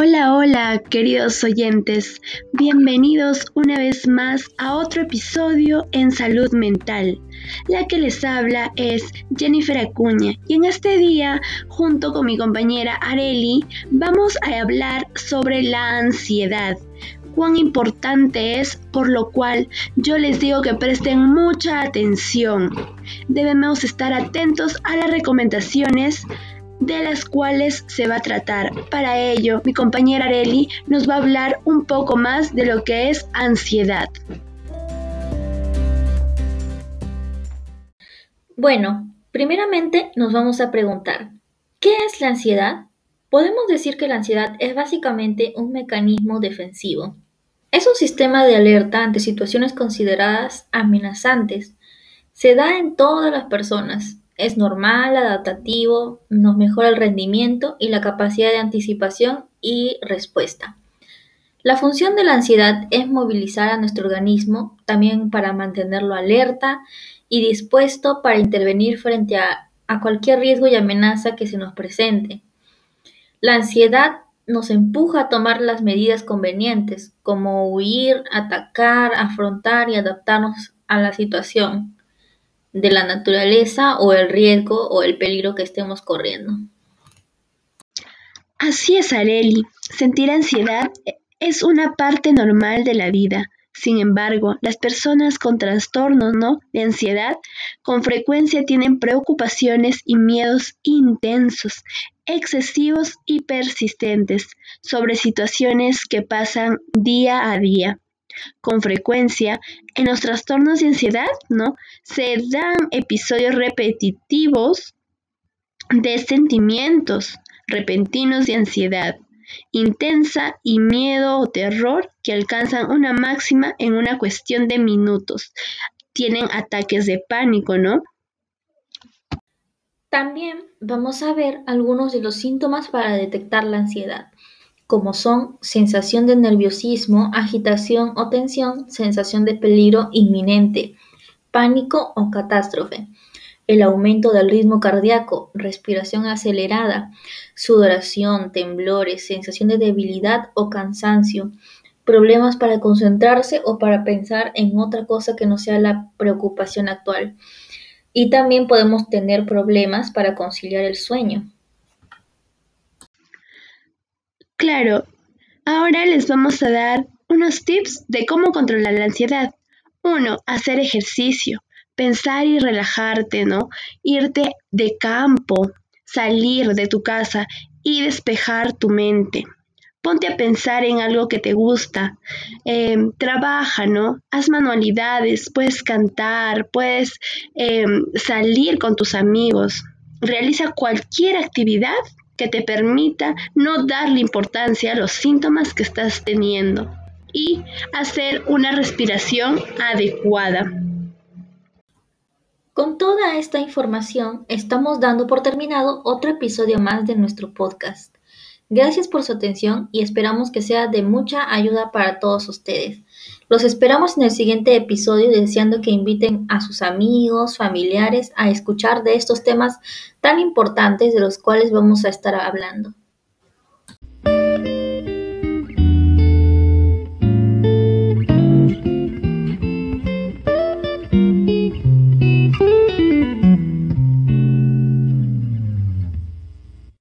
Hola, hola, queridos oyentes. Bienvenidos una vez más a otro episodio en Salud Mental. La que les habla es Jennifer Acuña y en este día, junto con mi compañera Areli, vamos a hablar sobre la ansiedad cuán importante es, por lo cual yo les digo que presten mucha atención. Debemos estar atentos a las recomendaciones de las cuales se va a tratar. Para ello, mi compañera Areli nos va a hablar un poco más de lo que es ansiedad. Bueno, primeramente nos vamos a preguntar, ¿qué es la ansiedad? Podemos decir que la ansiedad es básicamente un mecanismo defensivo. Es un sistema de alerta ante situaciones consideradas amenazantes. Se da en todas las personas, es normal, adaptativo, nos mejora el rendimiento y la capacidad de anticipación y respuesta. La función de la ansiedad es movilizar a nuestro organismo también para mantenerlo alerta y dispuesto para intervenir frente a, a cualquier riesgo y amenaza que se nos presente. La ansiedad nos empuja a tomar las medidas convenientes, como huir, atacar, afrontar y adaptarnos a la situación de la naturaleza o el riesgo o el peligro que estemos corriendo. Así es, Areli. Sentir ansiedad es una parte normal de la vida. Sin embargo, las personas con trastornos ¿no? de ansiedad con frecuencia tienen preocupaciones y miedos intensos, excesivos y persistentes sobre situaciones que pasan día a día. Con frecuencia, en los trastornos de ansiedad, ¿no? Se dan episodios repetitivos de sentimientos repentinos de ansiedad intensa y miedo o terror que alcanzan una máxima en una cuestión de minutos. Tienen ataques de pánico, ¿no? También vamos a ver algunos de los síntomas para detectar la ansiedad como son sensación de nerviosismo, agitación o tensión, sensación de peligro inminente, pánico o catástrofe, el aumento del ritmo cardíaco, respiración acelerada, sudoración, temblores, sensación de debilidad o cansancio, problemas para concentrarse o para pensar en otra cosa que no sea la preocupación actual. Y también podemos tener problemas para conciliar el sueño. Claro, ahora les vamos a dar unos tips de cómo controlar la ansiedad. Uno, hacer ejercicio, pensar y relajarte, ¿no? Irte de campo, salir de tu casa y despejar tu mente. Ponte a pensar en algo que te gusta. Em, trabaja, ¿no? Haz manualidades, puedes cantar, puedes em, salir con tus amigos. Realiza cualquier actividad que te permita no darle importancia a los síntomas que estás teniendo y hacer una respiración adecuada. Con toda esta información, estamos dando por terminado otro episodio más de nuestro podcast. Gracias por su atención y esperamos que sea de mucha ayuda para todos ustedes. Los esperamos en el siguiente episodio deseando que inviten a sus amigos, familiares a escuchar de estos temas tan importantes de los cuales vamos a estar hablando.